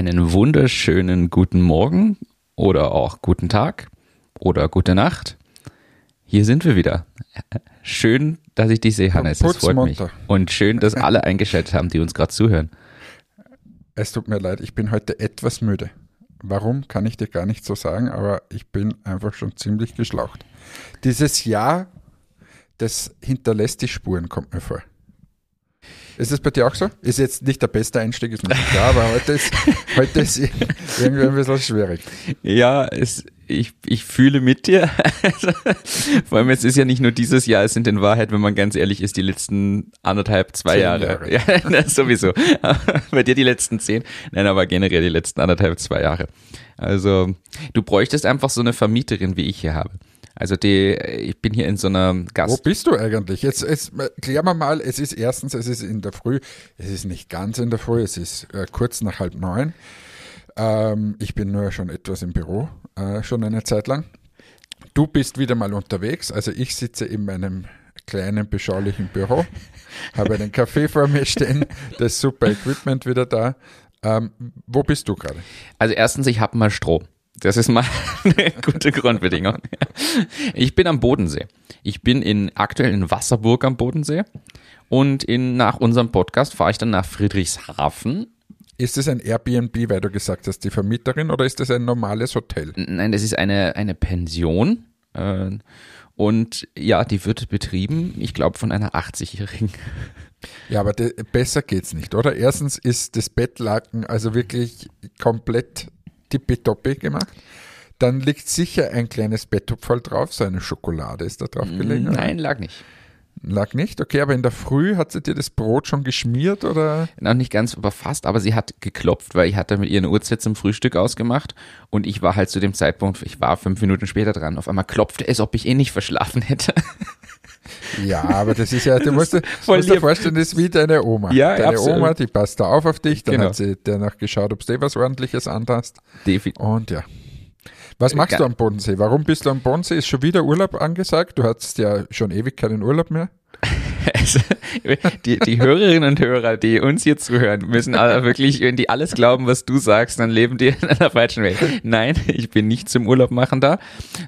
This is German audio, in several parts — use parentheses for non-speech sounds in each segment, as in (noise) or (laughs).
Einen wunderschönen guten Morgen oder auch guten Tag oder gute Nacht. Hier sind wir wieder. Schön, dass ich dich sehe, Hannes. Es freut mich. Und schön, dass alle eingeschaltet haben, die uns gerade zuhören. Es tut mir leid, ich bin heute etwas müde. Warum, kann ich dir gar nicht so sagen, aber ich bin einfach schon ziemlich geschlaucht. Dieses Jahr, das hinterlässt die Spuren, kommt mir vor. Ist das bei dir auch so? Ist jetzt nicht der beste Einstieg, ist mir klar, aber heute ist, heute ist (laughs) irgendwie ein bisschen schwierig. Ja, es, ich, ich fühle mit dir. Vor allem, es ist ja nicht nur dieses Jahr, es sind in Wahrheit, wenn man ganz ehrlich ist, die letzten anderthalb, zwei Jahre. Jahre. Ja, (laughs) na, sowieso. Bei dir die letzten zehn. Nein, aber generell die letzten anderthalb, zwei Jahre. Also, du bräuchtest einfach so eine Vermieterin, wie ich hier habe. Also die, ich bin hier in so einer Gast. Wo bist du eigentlich? Jetzt, jetzt klären wir mal, es ist erstens, es ist in der Früh, es ist nicht ganz in der Früh, es ist äh, kurz nach halb neun. Ähm, ich bin nur schon etwas im Büro, äh, schon eine Zeit lang. Du bist wieder mal unterwegs, also ich sitze in meinem kleinen, beschaulichen Büro, (laughs) habe einen Kaffee vor mir stehen, das super Equipment wieder da. Ähm, wo bist du gerade? Also erstens, ich habe mal Strom. Das ist mal (laughs) eine gute Grundbedingung. Ich bin am Bodensee. Ich bin in, aktuell in Wasserburg am Bodensee. Und in, nach unserem Podcast fahre ich dann nach Friedrichshafen. Ist es ein Airbnb, weil du gesagt hast, die Vermieterin, oder ist es ein normales Hotel? Nein, das ist eine, eine Pension. Äh, und ja, die wird betrieben, ich glaube, von einer 80-Jährigen. Ja, aber de, besser geht's nicht, oder? Erstens ist das Bettlaken also wirklich komplett tippitoppi gemacht. Dann liegt sicher ein kleines Betttopferl drauf, so eine Schokolade ist da drauf gelegen. Nein, lag nicht. Lag nicht, okay, aber in der Früh hat sie dir das Brot schon geschmiert oder? Noch nicht ganz, aber fast, aber sie hat geklopft, weil ich hatte mit ihr eine Uhrzeit zum Frühstück ausgemacht und ich war halt zu dem Zeitpunkt, ich war fünf Minuten später dran, auf einmal klopfte es, ob ich eh nicht verschlafen hätte. (laughs) Ja, aber das ist ja, du musst, musst dir vorstellen, das ist wie deine Oma. Ja, deine absolut. Oma, die passt da auf auf dich, dann genau. hat sie danach geschaut, ob du eh was ordentliches anhast. Definitiv. Und ja. Was machst du am Bodensee? Warum bist du am Bodensee? Ist schon wieder Urlaub angesagt? Du hattest ja schon ewig keinen Urlaub mehr. (laughs) Die, die Hörerinnen und Hörer, die uns hier zuhören, müssen wirklich, wenn die alles glauben, was du sagst, dann leben die (laughs) in einer falschen Welt. Nein, ich bin nicht zum Urlaub machen da,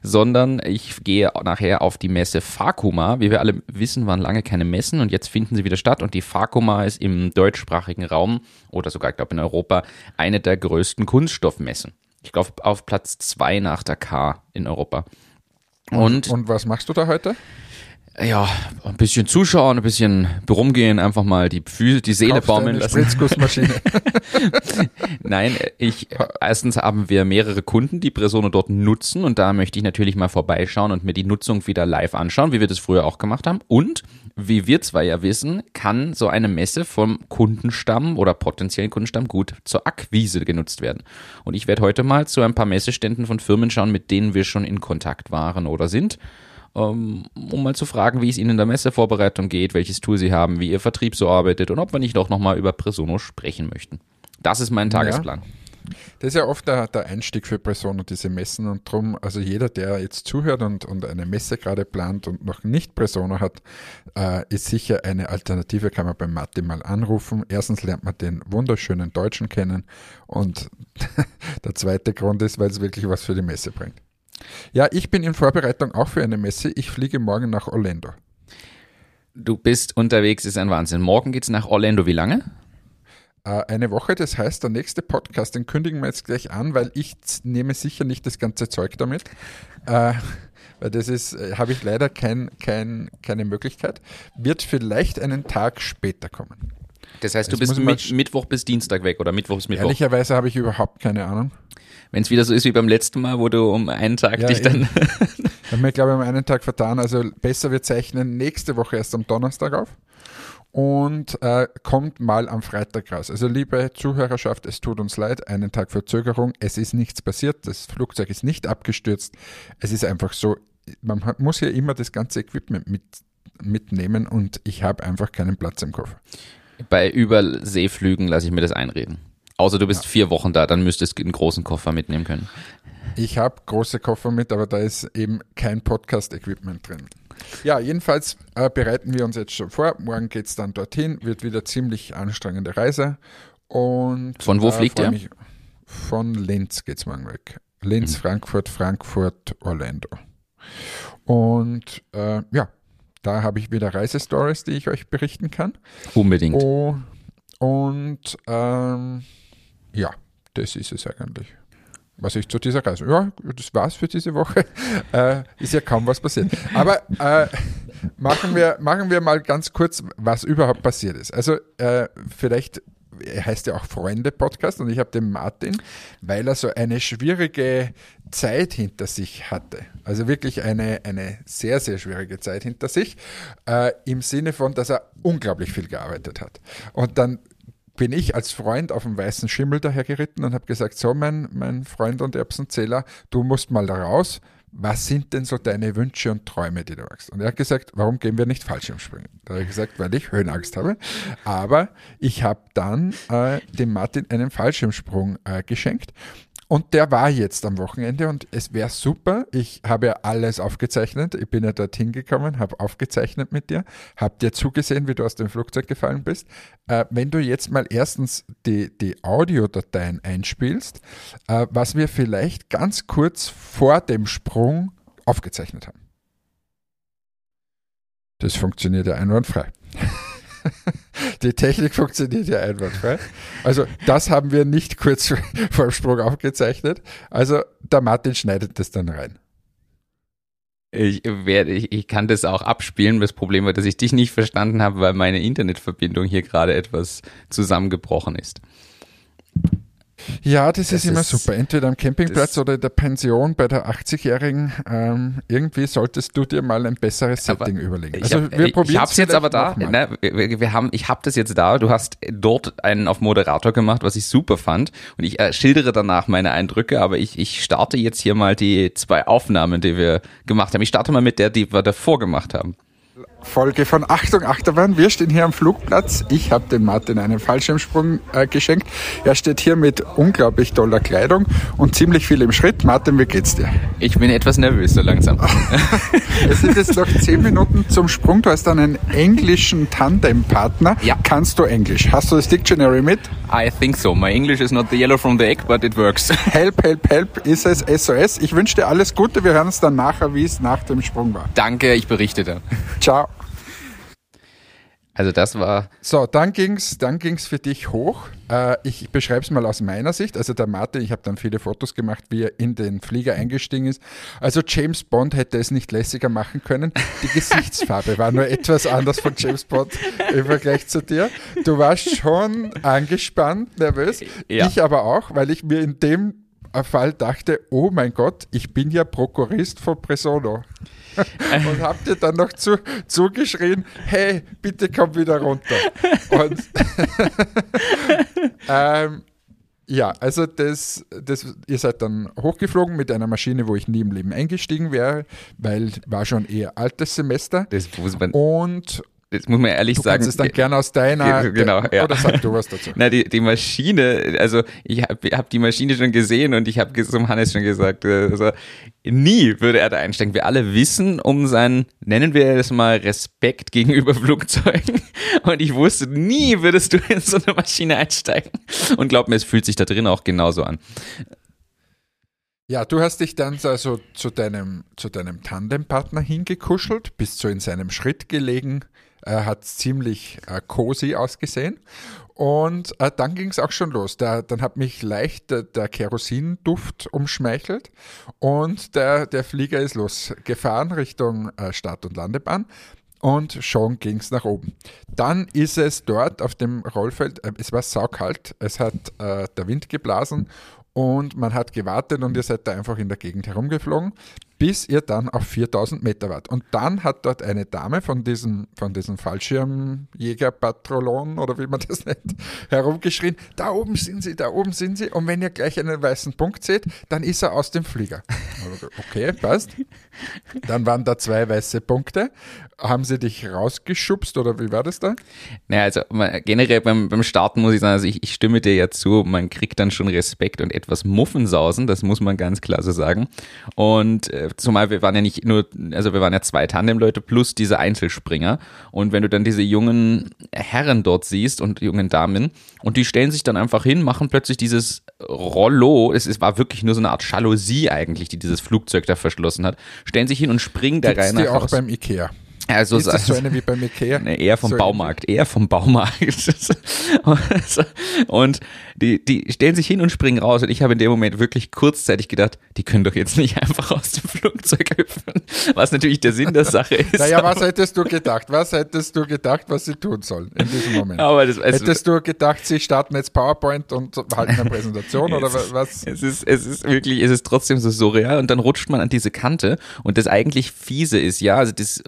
sondern ich gehe nachher auf die Messe Fakuma. Wie wir alle wissen, waren lange keine Messen und jetzt finden sie wieder statt und die Fakuma ist im deutschsprachigen Raum oder sogar, ich glaube, in Europa eine der größten Kunststoffmessen. Ich glaube, auf Platz zwei nach der K in Europa. Und, und, was machst du da heute? Ja, ein bisschen zuschauen, ein bisschen rumgehen, einfach mal die Füße, die Seele Kaufst baumeln lassen. Spritzgussmaschine. (laughs) Nein, ich, erstens haben wir mehrere Kunden, die Presono dort nutzen und da möchte ich natürlich mal vorbeischauen und mir die Nutzung wieder live anschauen, wie wir das früher auch gemacht haben. Und, wie wir zwar ja wissen, kann so eine Messe vom Kundenstamm oder potenziellen Kundenstamm gut zur Akquise genutzt werden. Und ich werde heute mal zu ein paar Messeständen von Firmen schauen, mit denen wir schon in Kontakt waren oder sind um mal zu fragen, wie es Ihnen in der Messevorbereitung geht, welches Tool Sie haben, wie Ihr Vertrieb so arbeitet und ob wir nicht doch nochmal über Presono sprechen möchten. Das ist mein Tagesplan. Ja. Das ist ja oft der, der Einstieg für Presono, diese Messen und drum, also jeder, der jetzt zuhört und, und eine Messe gerade plant und noch nicht Presono hat, äh, ist sicher eine Alternative, kann man beim Matti mal anrufen. Erstens lernt man den wunderschönen Deutschen kennen und (laughs) der zweite Grund ist, weil es wirklich was für die Messe bringt. Ja, ich bin in Vorbereitung auch für eine Messe. Ich fliege morgen nach Orlando. Du bist unterwegs, ist ein Wahnsinn. Morgen geht es nach Orlando. Wie lange? Äh, eine Woche, das heißt, der nächste Podcast, den kündigen wir jetzt gleich an, weil ich nehme sicher nicht das ganze Zeug damit. Äh, (laughs) weil das ist, äh, habe ich leider kein, kein, keine Möglichkeit. Wird vielleicht einen Tag später kommen. Das heißt, du Jetzt bist mit, Mittwoch bis Dienstag weg oder Mittwoch bis Mittwoch? Ehrlicherweise habe ich überhaupt keine Ahnung. Wenn es wieder so ist wie beim letzten Mal, wo du um einen Tag ja, dich dann. (laughs) ich habe mir, glaube ich, um einen Tag vertan. Also besser, wir zeichnen nächste Woche erst am Donnerstag auf und äh, kommt mal am Freitag raus. Also liebe Zuhörerschaft, es tut uns leid, einen Tag Verzögerung. Es ist nichts passiert, das Flugzeug ist nicht abgestürzt. Es ist einfach so, man muss ja immer das ganze Equipment mit, mitnehmen und ich habe einfach keinen Platz im Koffer. Bei Überseeflügen lasse ich mir das einreden. Außer du bist ja. vier Wochen da, dann müsstest du einen großen Koffer mitnehmen können. Ich habe große Koffer mit, aber da ist eben kein Podcast-Equipment drin. Ja, jedenfalls äh, bereiten wir uns jetzt schon vor. Morgen geht es dann dorthin, wird wieder ziemlich anstrengende Reise. Und, Von wo äh, fliegt ihr? von Linz geht es morgen weg. Linz, mhm. Frankfurt, Frankfurt, Orlando. Und äh, ja, da habe ich wieder Reisestories, die ich euch berichten kann. Unbedingt. Oh, und ähm, ja, das ist es eigentlich. Was ich zu dieser Reise. Ja, das war's für diese Woche. (laughs) Äh, ist ja kaum was passiert. Aber äh, machen, wir, machen wir mal ganz kurz, was überhaupt passiert ist. Also äh, vielleicht heißt ja auch Freunde-Podcast und ich habe den Martin, weil er so eine schwierige Zeit hinter sich hatte. Also wirklich eine, eine sehr, sehr schwierige Zeit hinter sich, äh, im Sinne von, dass er unglaublich viel gearbeitet hat. Und dann bin ich als Freund auf dem weißen Schimmel daher geritten und habe gesagt, so mein, mein Freund und Erbsenzähler, du musst mal da raus, was sind denn so deine Wünsche und Träume, die du magst? Und er hat gesagt, warum gehen wir nicht Fallschirmspringen? Da habe ich gesagt, weil ich Höhenangst habe. Aber ich habe dann äh, dem Martin einen Fallschirmsprung äh, geschenkt und der war jetzt am Wochenende und es wäre super. Ich habe ja alles aufgezeichnet. Ich bin ja dorthin gekommen, habe aufgezeichnet mit dir, habe dir zugesehen, wie du aus dem Flugzeug gefallen bist. Äh, wenn du jetzt mal erstens die, die Audiodateien einspielst, äh, was wir vielleicht ganz kurz vor dem Sprung aufgezeichnet haben. Das funktioniert ja einwandfrei. (laughs) Die Technik funktioniert ja einwandfrei. Also das haben wir nicht kurz (laughs) vor dem Sprung aufgezeichnet. Also der Martin schneidet das dann rein. Ich, werde, ich, ich kann das auch abspielen. Das Problem war, dass ich dich nicht verstanden habe, weil meine Internetverbindung hier gerade etwas zusammengebrochen ist. Ja, das, das ist immer ist, super. Entweder am Campingplatz oder in der Pension bei der 80-Jährigen. Ähm, irgendwie solltest du dir mal ein besseres Setting überlegen. Also hab, wir probieren Ich hab's jetzt aber da. Ne, wir, wir, haben, ich habe das jetzt da. Du hast dort einen auf Moderator gemacht, was ich super fand. Und ich äh, schildere danach meine Eindrücke, aber ich, ich starte jetzt hier mal die zwei Aufnahmen, die wir gemacht haben. Ich starte mal mit der, die wir davor gemacht haben. Folge von Achtung Achterbahn. Wir stehen hier am Flugplatz. Ich habe dem Martin einen Fallschirmsprung äh, geschenkt. Er steht hier mit unglaublich toller Kleidung und ziemlich viel im Schritt. Martin, wie geht's dir? Ich bin etwas nervös, so langsam. (laughs) es sind jetzt noch zehn Minuten zum Sprung. Du hast einen englischen Tandempartner. Ja. Kannst du Englisch? Hast du das Dictionary mit? I think so. My English is not the yellow from the egg, but it works. (laughs) Help, help, help ist es SOS. Ich wünsche dir alles Gute. Wir hören uns dann nachher, wie es nach dem Sprung war. Danke, ich berichte dann. Ciao. Also das war. So, dann ging's, dann ging's für dich hoch. Äh, ich beschreibe es mal aus meiner Sicht. Also der Martin, ich habe dann viele Fotos gemacht, wie er in den Flieger eingestiegen ist. Also James Bond hätte es nicht lässiger machen können. Die Gesichtsfarbe war nur etwas anders von James Bond im Vergleich zu dir. Du warst schon angespannt, nervös. Ja. Ich aber auch, weil ich mir in dem Fall dachte, oh mein Gott, ich bin ja Prokurist von Presono. (laughs) und habt ihr dann noch zu, zugeschrien, hey, bitte komm wieder runter. Und (laughs) ähm, ja, also das, das, ihr seid dann hochgeflogen mit einer Maschine, wo ich nie im Leben eingestiegen wäre, weil war schon eher altes Semester. Das muss man und das muss man ehrlich du sagen. Kannst es dann gerne aus deiner. (laughs) Genau, ja. Oder sag du was dazu. (laughs) Na, die, die Maschine, also ich habe hab die Maschine schon gesehen und ich habe zum Hannes schon gesagt, also nie würde er da einsteigen. Wir alle wissen um seinen, nennen wir es mal, Respekt gegenüber (laughs) Flugzeugen. Und ich wusste, nie würdest du in so eine Maschine einsteigen. Und glaub mir, es fühlt sich da drin auch genauso an. Ja, du hast dich dann also zu deinem, zu deinem Tandempartner hingekuschelt, bist so in seinem Schritt gelegen äh, hat ziemlich äh, cozy ausgesehen. Und äh, dann ging es auch schon los. Der, dann hat mich leicht der, der Kerosinduft umschmeichelt und der, der Flieger ist losgefahren Richtung äh, Start- und Landebahn und schon ging es nach oben. Dann ist es dort auf dem Rollfeld, äh, es war saukalt, es hat äh, der Wind geblasen und man hat gewartet und ihr seid da einfach in der Gegend herumgeflogen, bis ihr dann auf 4000 Meter wart. Und dann hat dort eine Dame von diesem, von diesem Fallschirmjägerpatrolon oder wie man das (laughs) nennt, herumgeschrien, da oben sind sie, da oben sind sie. Und wenn ihr gleich einen weißen Punkt seht, dann ist er aus dem Flieger. okay, passt. Dann waren da zwei weiße Punkte. Haben sie dich rausgeschubst oder wie war das da? Naja, also generell beim, beim Starten muss ich sagen, also ich, ich stimme dir ja zu, man kriegt dann schon Respekt und etwas Muffensausen, das muss man ganz klar so sagen. Und äh, zumal wir waren ja nicht nur, also wir waren ja zwei Tandemleute plus diese Einzelspringer. Und wenn du dann diese jungen Herren dort siehst und jungen Damen und die stellen sich dann einfach hin, machen plötzlich dieses Rollo, es, es war wirklich nur so eine Art Jalousie eigentlich, die dieses Flugzeug da verschlossen hat, stellen sich hin und springen da rein. Die auch beim Ikea. Also ist das so eine wie beim Ikea? (laughs) Nee, eher vom so Baumarkt, eher vom Baumarkt. (laughs) und die, die stellen sich hin und springen raus. Und ich habe in dem Moment wirklich kurzzeitig gedacht, die können doch jetzt nicht einfach aus dem Flugzeug hüpfen. Was natürlich der Sinn der Sache ist. Naja, was hättest du gedacht? Was hättest du gedacht, was sie tun sollen in diesem Moment? Aber das, also, hättest du gedacht, sie starten jetzt PowerPoint und halten eine Präsentation (laughs) oder was? Es ist, es ist wirklich, es ist trotzdem so surreal. Und dann rutscht man an diese Kante. Und das eigentlich fiese ist, ja, also das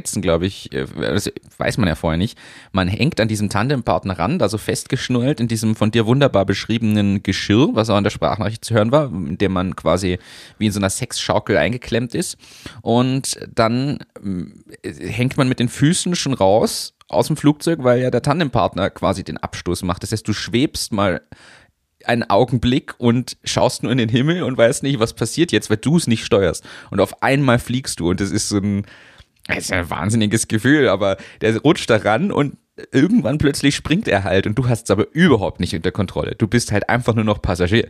unterschätzen, glaube ich, äh, das weiß man ja vorher nicht. Man hängt an diesem Tandempartner ran, da so festgeschnurrt in diesem von dir wunderbar wunderbar beschriebenen Geschirr, was auch in der Sprachnachricht zu hören war, in dem man quasi wie in so einer Sexschaukel eingeklemmt ist. Und dann äh, hängt man mit den Füßen schon raus aus dem Flugzeug, weil ja der Tandempartner quasi den Abstoß macht. Das heißt, du schwebst mal einen Augenblick und schaust nur in den Himmel und weißt nicht, was passiert jetzt, weil du es nicht steuerst. Und auf einmal fliegst du und das ist so ein, das ist ein wahnsinniges Gefühl, aber der rutscht da ran und irgendwann plötzlich springt er halt und du hast es aber überhaupt nicht unter Kontrolle. Du bist halt einfach nur noch Passagier.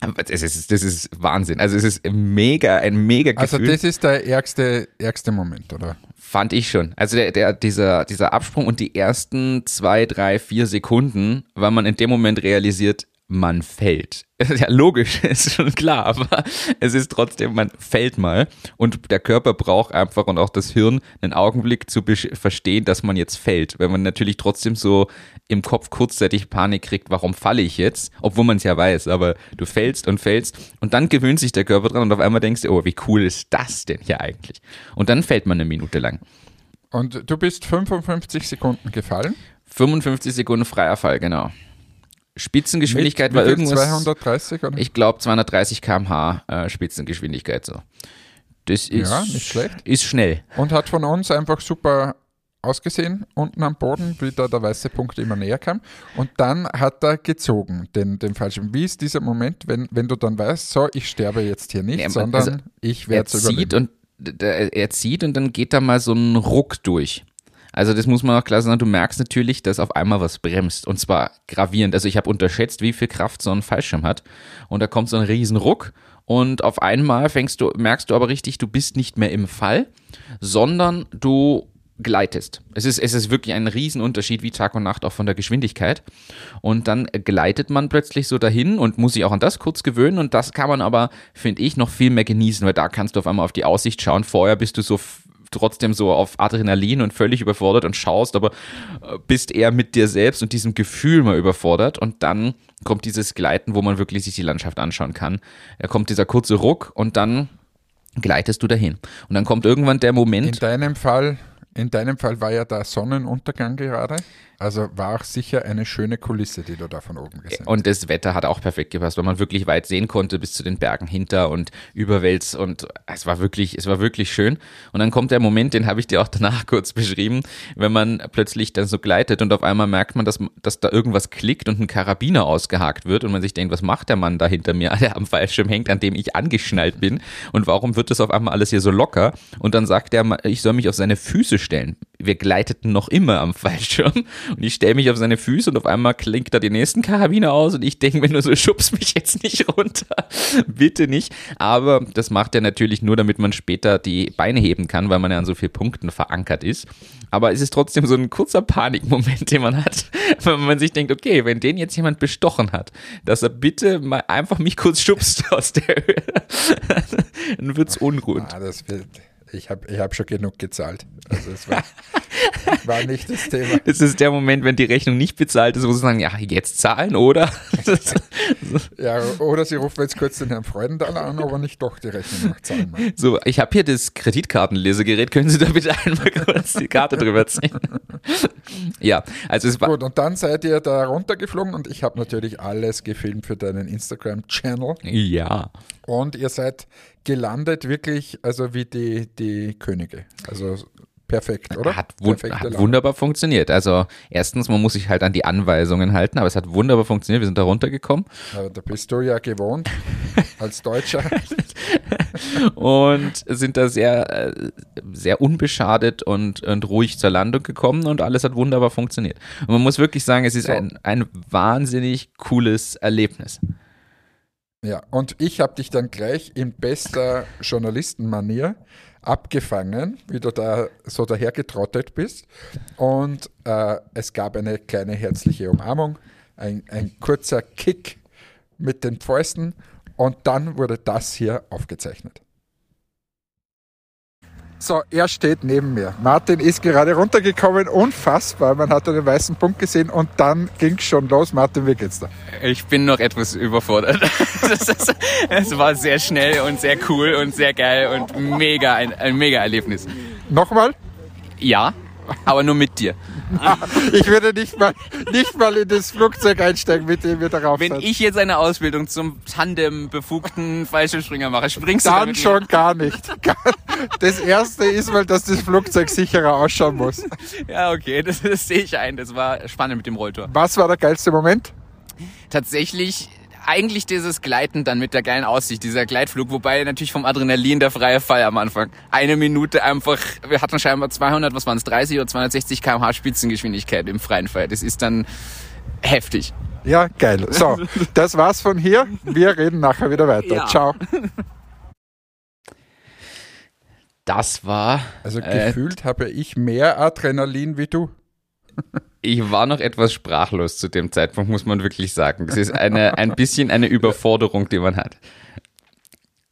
Das ist, das ist Wahnsinn. Also es ist mega, ein mega also Gefühl. Also das ist der ärgste, ärgste Moment, oder? Fand ich schon. Also der, der, dieser, dieser Absprung und die ersten zwei, drei, vier Sekunden, weil man in dem Moment realisiert, man fällt. (laughs) Ja, logisch, (laughs) ist schon klar, aber es ist trotzdem, man fällt mal und der Körper braucht einfach und auch das Hirn einen Augenblick zu verstehen, dass man jetzt fällt. Wenn man natürlich trotzdem so im Kopf kurzzeitig Panik kriegt, warum falle ich jetzt? Obwohl man es ja weiß, aber du fällst und fällst und dann gewöhnt sich der Körper dran und auf einmal denkst du, oh, wie cool ist das denn hier eigentlich? Und dann fällt man eine Minute lang. Und du bist 55 Sekunden gefallen? 55 Sekunden freier Fall, genau. Spitzengeschwindigkeit Mit, war irgendwas. 230 oder? Ich glaube 230 km/h äh, Spitzengeschwindigkeit so. Das ist, ja, nicht schlecht. ist schnell. Und hat von uns einfach super ausgesehen, unten am Boden, wie da der weiße Punkt immer näher kam. Und dann hat er gezogen, den, den Fallschirm. Wie ist dieser Moment, wenn, wenn du dann weißt, so, ich sterbe jetzt hier nicht, ja, sondern also, ich werde es überleben? Und, er zieht und dann geht da mal so ein Ruck durch. Also das muss man auch klar sagen, du merkst natürlich, dass auf einmal was bremst und zwar gravierend. Also ich habe unterschätzt, wie viel Kraft so ein Fallschirm hat und da kommt so ein riesen Ruck und auf einmal fängst du, merkst du aber richtig, du bist nicht mehr im Fall, sondern du gleitest. Es ist, es ist wirklich ein Riesenunterschied wie Tag und Nacht auch von der Geschwindigkeit. Und dann gleitet man plötzlich so dahin und muss sich auch an das kurz gewöhnen. Und das kann man aber, finde ich, noch viel mehr genießen, weil da kannst du auf einmal auf die Aussicht schauen. Vorher bist du so trotzdem so auf Adrenalin und völlig überfordert und schaust, aber äh, bist eher mit dir selbst und diesem Gefühl mal überfordert und dann kommt dieses Gleiten, wo man wirklich sich die Landschaft anschauen kann. Da kommt dieser kurze Ruck und dann gleitest du dahin. Und dann kommt irgendwann der Moment. In deinem Fall, in deinem Fall war ja der Sonnenuntergang gerade. Also war auch sicher eine schöne Kulisse, die du da von oben gesehen hast. Und das Wetter hat auch perfekt gepasst, weil man wirklich weit sehen konnte bis zu den Bergen hinter und überwälz und es war wirklich, es war wirklich schön. Und dann kommt der Moment, den habe ich dir auch danach (laughs) kurz beschrieben, wenn man plötzlich dann so gleitet und auf einmal merkt man, dass, dass da irgendwas klickt und ein Karabiner ausgehakt wird und man sich denkt, was macht der Mann da hinter mir, (laughs) der am Fallschirm hängt, an dem ich angeschnallt bin und warum wird das auf einmal alles hier so locker? Und dann sagt er, ich soll mich auf seine Füße stellen. Wir gleiteten noch immer am (laughs) Fallschirm und ich stelle mich auf seine Füße und auf einmal klingt da die nächsten Karabiner aus und ich denke mir nur so, (laughs) schubst mich jetzt nicht runter. Bitte nicht. Aber das macht er natürlich nur, damit man später die Beine heben kann, weil man ja an so vielen Punkten verankert ist. Aber es ist trotzdem so ein kurzer Panikmoment, (laughs) den man hat, wenn man sich denkt, okay, wenn den jetzt jemand bestochen hat, dass er bitte mal einfach mich kurz schubst aus der Höhe, dann wird's unruhig. Ah, das wird ich habe ich hab schon genug gezahlt. Also es war (laughs) (laughs) war nicht das Thema. Das ist der Moment, wenn die Rechnung nicht bezahlt ist, wo sie sagen, ja, jetzt zahlen, oder? (laughs) ja, oder sie rufen jetzt kurz den Herrn Freudenthal an, aber nicht doch die Rechnung noch zahlen. Mal. So, ich habe hier das Kreditkartenlesegerät, können Sie da bitte einmal kurz die Karte drüber ziehen? (laughs) ja, also es war... Gut, und dann seid ihr da runtergeflogen und ich habe natürlich alles gefilmt für deinen Instagram-Channel. Ja. Und ihr seid gelandet wirklich, also wie die, die Könige. Also perfekt, oder? Hat, wun hat wunderbar funktioniert. Also erstens, man muss sich halt an die Anweisungen halten, aber es hat wunderbar funktioniert. Wir sind da runtergekommen. Aber da bist du ja gewohnt (laughs) als Deutscher. und sind da sehr, sehr unbeschadet und, und ruhig zur Landung gekommen und alles hat wunderbar funktioniert. Und man muss wirklich sagen, es ist so. ein, ein wahnsinnig cooles Erlebnis. Ja, und ich habe dich dann gleich in bester Journalistenmanier abgefangen, wie du da so dahergetrottet bist. Und äh, es gab eine kleine herzliche Umarmung, ein, ein kurzer Kick mit den Fäusten und dann wurde das hier aufgezeichnet. So, er steht neben mir. Martin ist gerade runtergekommen, unfassbar. Man hat einen weißen Punkt gesehen und dann ging es schon los. Martin, wie geht's da? Ich bin noch etwas überfordert. (laughs) Es war sehr schnell und sehr cool und sehr geil und mega, ein, ein mega Erlebnis. Nochmal? Ja, aber nur mit dir. (laughs) ich würde nicht mal, nicht mal in das Flugzeug einsteigen, mit dem wir darauf Wenn sind. ich jetzt eine Ausbildung zum Tandem-befugten Fallschirmspringer mache, springst Dann du Dann schon gar nicht. (laughs) Das erste ist mal, dass das Flugzeug sicherer ausschauen muss. (laughs) Ja, okay, das, das sehe ich ein. Das war spannend mit dem Rolltor. Was war der geilste Moment? Tatsächlich eigentlich dieses Gleiten dann mit der geilen Aussicht, dieser Gleitflug, wobei natürlich vom Adrenalin der freie Fall am Anfang. Eine Minute einfach, wir hatten scheinbar 200, was waren es, 30 oder 260 kmh Spitzengeschwindigkeit im freien Fall. Das ist dann heftig. Ja, geil. So, (laughs) das war's von hier. Wir reden nachher wieder weiter. Ja. Ciao. Das war. Also äh, gefühlt habe ich mehr Adrenalin wie du. (laughs) Ich war noch etwas sprachlos zu dem Zeitpunkt, muss man wirklich sagen. Das ist eine, ein bisschen eine Überforderung, die man hat.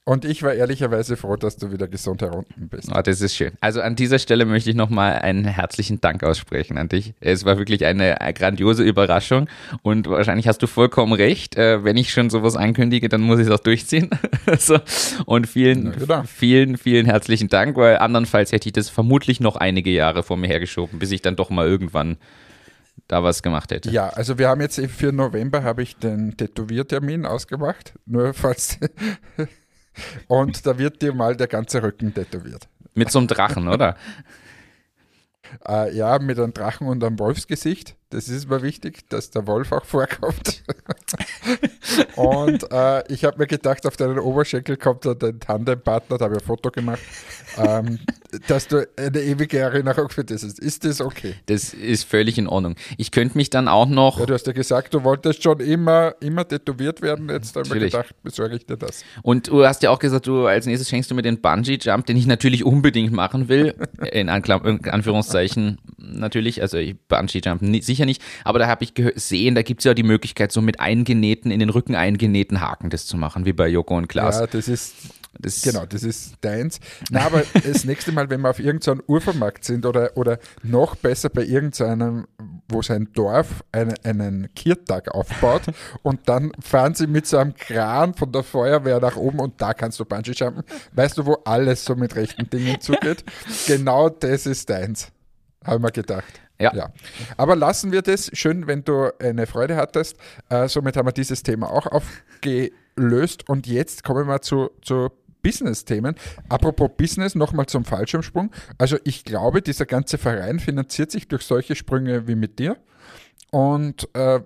Und ich war ehrlicherweise froh, dass du wieder gesund herunten bist. Oh, das ist schön. Also an dieser Stelle möchte ich nochmal einen herzlichen Dank aussprechen an dich. Es war wirklich eine grandiose Überraschung und wahrscheinlich hast du vollkommen recht. Äh, wenn ich schon sowas ankündige, dann muss ich es auch durchziehen. (laughs) so. Und vielen, vielen, vielen herzlichen Dank, weil andernfalls hätte ich das vermutlich noch einige Jahre vor mir hergeschoben, bis ich dann doch mal irgendwann da was gemacht hätte. Ja, also wir haben jetzt für November habe ich den Tätowiertermin ausgemacht, nur (laughs) falls und da wird dir mal der ganze Rücken tätowiert. Mit so einem Drachen, oder? (laughs) Äh, ja, mit einem Drachen und einem Wolfsgesicht. Das ist mir wichtig, dass der Wolf auch vorkommt. (laughs) und äh, ich habe mir gedacht, auf deinen Oberschenkel kommt da dein Tandempartner, da habe ich ein Foto gemacht, ähm, dass du eine ewige Erinnerung für das ist. Ist das okay? Das ist völlig in Ordnung. Ich könnte mich dann auch noch. Ja, du hast ja gesagt, du wolltest schon immer, immer tätowiert werden. Jetzt habe ich mir gedacht, besorge ich dir das. Und du hast ja auch gesagt, du als nächstes schenkst du mir den Bungee-Jump, den ich natürlich unbedingt machen will. (laughs) In, Anklam in Anführungszeichen natürlich. Also Bungee-Jump sicher nicht. Aber da habe ich gesehen, da gibt es ja die Möglichkeit, so mit eingenähten, in den Rücken eingenähten Haken das zu machen, wie bei Joko und Klaas. Ja, das ist das genau, das ist deins. Na, aber (laughs) das nächste Mal, wenn wir auf irgendeinem Ufermarkt sind oder, oder noch besser bei irgendeinem, wo sein Dorf einen, einen Kirtag aufbaut (laughs) und dann fahren sie mit so einem Kran von der Feuerwehr nach oben und da kannst du Bungee jumpen. Weißt du, wo alles so mit rechten Dingen zugeht? (laughs) genau das ist deins, haben wir gedacht. Ja. ja. Aber lassen wir das. Schön, wenn du eine Freude hattest. Äh, somit haben wir dieses Thema auch aufgelöst. Und jetzt kommen wir zu, zu Business-Themen. Apropos Business, nochmal zum Fallschirmsprung. Also ich glaube, dieser ganze Verein finanziert sich durch solche Sprünge wie mit dir. Und äh,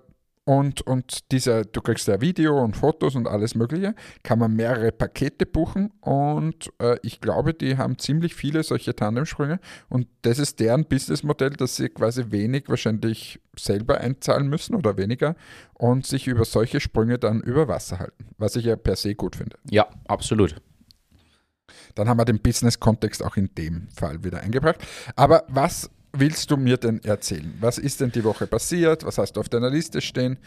und, und dieser, du kriegst ja Video und Fotos und alles Mögliche, kann man mehrere Pakete buchen und äh, ich glaube, die haben ziemlich viele solche Tandemsprünge und das ist deren Businessmodell, dass sie quasi wenig wahrscheinlich selber einzahlen müssen oder weniger und sich über solche Sprünge dann über Wasser halten, was ich ja per se gut finde. Ja, absolut. Dann haben wir den Business-Kontext auch in dem Fall wieder eingebracht. Aber was willst du mir denn erzählen? Was ist denn die Woche passiert? Was hast du auf deiner Liste stehen?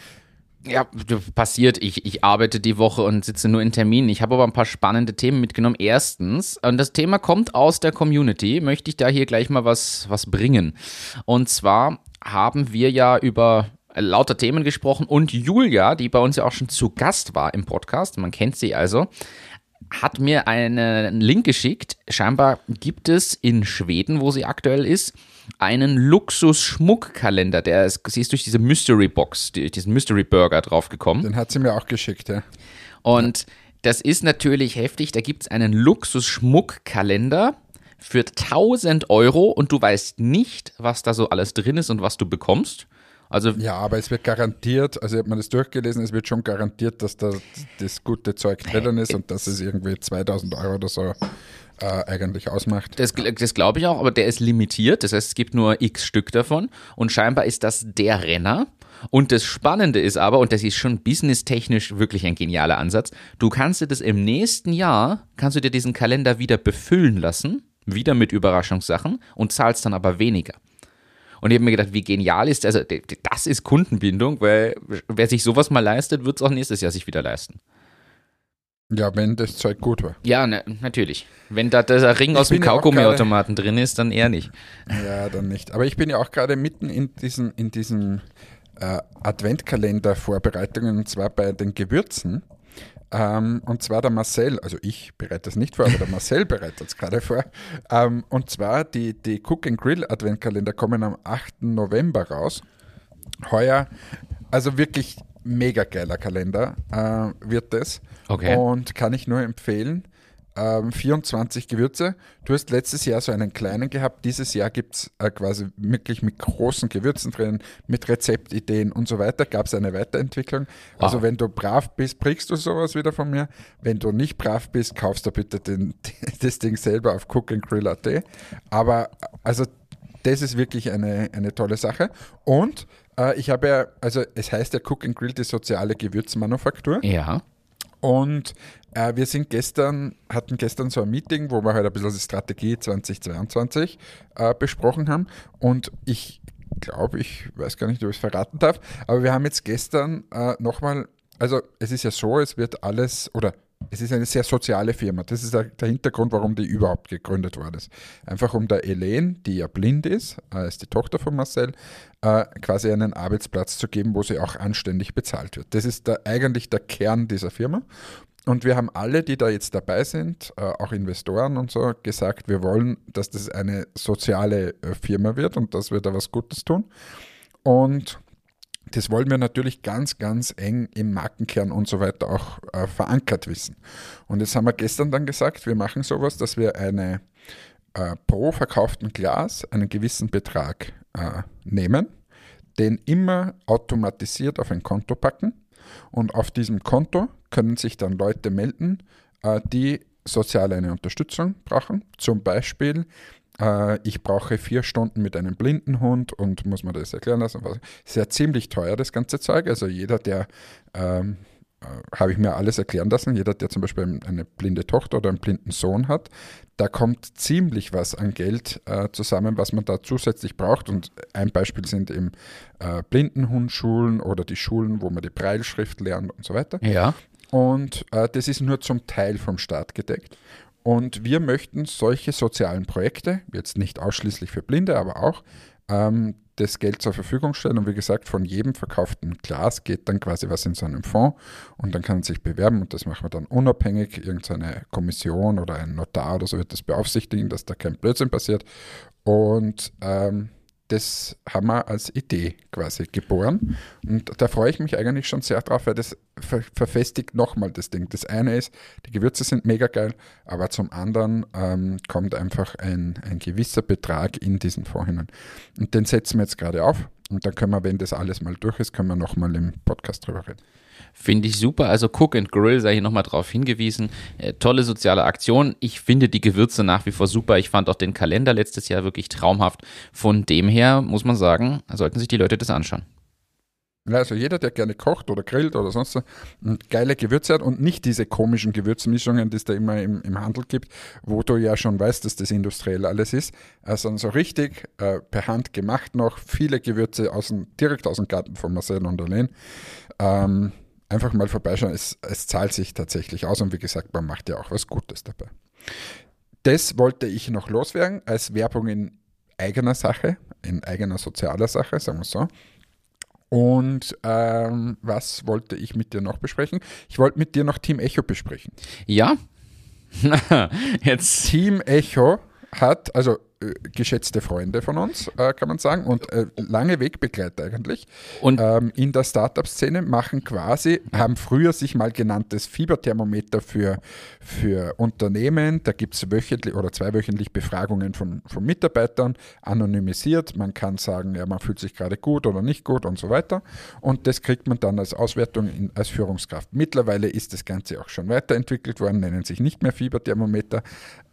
Ja, passiert. Ich, ich arbeite die Woche und sitze nur in Terminen. Ich habe aber ein paar spannende Themen mitgenommen. Erstens, und das Thema kommt aus der Community, möchte ich da hier gleich mal was, was bringen. Und zwar haben wir ja über lauter Themen gesprochen und Julia, die bei uns ja auch schon zu Gast war im Podcast, man kennt sie also, hat mir einen Link geschickt. Scheinbar gibt es in Schweden, wo sie aktuell ist, einen Luxus-Schmuckkalender. Der ist, sie ist durch diese Mystery Box, diesen Mystery Burger draufgekommen. Den hat sie mir auch geschickt, ja. Und das ist natürlich heftig. Da gibt es einen Luxus-Schmuckkalender für 1000 Euro und du weißt nicht, was da so alles drin ist und was du bekommst. Also ja, aber es wird garantiert, also ich habe mir das durchgelesen, es wird schon garantiert, dass da das gute Zeug drin ist und dass es irgendwie 2000 Euro oder so äh, eigentlich ausmacht. Das, das glaube ich auch, aber der ist limitiert, das heißt, es gibt nur x Stück davon und scheinbar ist das der Renner. Und das Spannende ist aber, und das ist schon businesstechnisch wirklich ein genialer Ansatz, du kannst dir das im nächsten Jahr, kannst du dir diesen Kalender wieder befüllen lassen, wieder mit Überraschungssachen und zahlst dann aber weniger. Und ich habe mir gedacht, wie genial ist das? Also das ist Kundenbindung, weil wer sich sowas mal leistet, wird es auch nächstes Jahr sich wieder leisten. Ja, wenn das Zeug gut war. Ja, ne, natürlich. Wenn da dieser Ring ich aus dem Kaugummiautomaten drin ist, dann eher nicht. Ja, dann nicht. Aber ich bin ja auch gerade mitten in diesem, in diesem äh, Adventkalender-Vorbereitungen, und zwar bei den Gewürzen. Ähm, und zwar der Marcel, also ich bereite das nicht vor, aber der Marcel (laughs) bereitet es gerade vor. Ähm, und zwar die, die Cook and Grill Adventkalender kommen am 8. November raus. Heuer, also wirklich mega geiler Kalender äh, wird das. Okay. Und kann ich nur empfehlen ähm, 24 Gewürze. Du hast letztes Jahr so einen kleinen gehabt. Dieses Jahr gibt es äh, quasi wirklich mit großen Gewürzen drin, mit Rezeptideen und so weiter. Gab es eine Weiterentwicklung. Also, wenn du brav bist, kriegst du sowas wieder von mir. Wenn du nicht brav bist, kaufst du bitte den, (laughs) das Ding selber auf cookandgrill.at. Aber also, das ist wirklich eine, eine tolle Sache. Und äh, ich habe ja, also es heißt ja Cook and Grill die soziale Gewürzmanufaktur. Ja. Und äh, wir sind gestern, hatten gestern so ein Meeting, wo wir halt ein bisschen die Strategie 2022 äh, besprochen haben. Und ich glaube, ich weiß gar nicht, ob ich es verraten darf, aber wir haben jetzt gestern äh, nochmal, also es ist ja so, es wird alles, oder es ist eine sehr soziale Firma. Das ist der Hintergrund, warum die überhaupt gegründet worden ist. Einfach um der Elaine, die ja blind ist, äh, ist die Tochter von Marcel, äh, quasi einen Arbeitsplatz zu geben, wo sie auch anständig bezahlt wird. Das ist der, eigentlich der Kern dieser Firma. Und wir haben alle, die da jetzt dabei sind, äh, auch Investoren und so, gesagt, wir wollen, dass das eine soziale Firma wird und dass wir da was Gutes tun. Und das wollen wir natürlich ganz, ganz eng im Markenkern und so weiter auch äh, verankert wissen. Und jetzt haben wir gestern dann gesagt, wir machen sowas, dass wir eine äh, pro verkauften Glas einen gewissen Betrag äh, nehmen, den immer automatisiert auf ein Konto packen und auf diesem Konto können sich dann Leute melden, äh, die sozial eine Unterstützung brauchen. Zum Beispiel äh, ich brauche vier Stunden mit einem blinden Hund und muss man das erklären lassen. Sehr ziemlich teuer, das ganze Zeug. Also jeder, der, ähm, äh, habe ich mir alles erklären lassen, jeder, der zum Beispiel eine blinde Tochter oder einen blinden Sohn hat, da kommt ziemlich was an Geld äh, zusammen, was man da zusätzlich braucht. Und ein Beispiel sind eben äh, Blindenhundschulen oder die Schulen, wo man die Breilschrift lernt und so weiter. Ja. Und äh, das ist nur zum Teil vom Staat gedeckt. Und wir möchten solche sozialen Projekte, jetzt nicht ausschließlich für Blinde, aber auch, ähm, das Geld zur Verfügung stellen. Und wie gesagt, von jedem verkauften Glas geht dann quasi was in so einen Fonds und dann kann man sich bewerben und das machen wir dann unabhängig. Irgendeine Kommission oder ein Notar oder so wird das beaufsichtigen, dass da kein Blödsinn passiert. Und ähm, das haben wir als Idee quasi geboren. Und da freue ich mich eigentlich schon sehr drauf, weil das ver verfestigt nochmal das Ding. Das eine ist, die Gewürze sind mega geil, aber zum anderen ähm, kommt einfach ein, ein gewisser Betrag in diesen Fonds hinein. Und den setzen wir jetzt gerade auf. Und dann können wir, wenn das alles mal durch ist, können wir nochmal im Podcast drüber reden. Finde ich super. Also Cook and Grill sei hier nochmal drauf hingewiesen. Äh, tolle soziale Aktion. Ich finde die Gewürze nach wie vor super. Ich fand auch den Kalender letztes Jahr wirklich traumhaft. Von dem her muss man sagen, sollten sich die Leute das anschauen. Also jeder, der gerne kocht oder grillt oder sonst so, geile Gewürze hat und nicht diese komischen Gewürzmischungen, die es da immer im, im Handel gibt, wo du ja schon weißt, dass das industriell alles ist, sondern so richtig äh, per Hand gemacht noch, viele Gewürze aus dem, direkt aus dem Garten von Marcel und Alain. Ähm, einfach mal vorbeischauen. Es, es zahlt sich tatsächlich aus und wie gesagt, man macht ja auch was Gutes dabei. Das wollte ich noch loswerden als Werbung in eigener Sache, in eigener sozialer Sache, sagen wir so. Und ähm, was wollte ich mit dir noch besprechen? Ich wollte mit dir noch Team Echo besprechen. Ja. (laughs) Jetzt. Team Echo hat, also geschätzte Freunde von uns, äh, kann man sagen, und äh, lange Wegbegleiter eigentlich. Und ähm, in der Startup-Szene machen quasi, haben früher sich mal genanntes Fieberthermometer für, für Unternehmen. Da gibt es wöchentlich oder zweiwöchentlich Befragungen von, von Mitarbeitern, anonymisiert. Man kann sagen, ja, man fühlt sich gerade gut oder nicht gut und so weiter. Und das kriegt man dann als Auswertung in, als Führungskraft. Mittlerweile ist das Ganze auch schon weiterentwickelt worden, nennen sich nicht mehr Fieberthermometer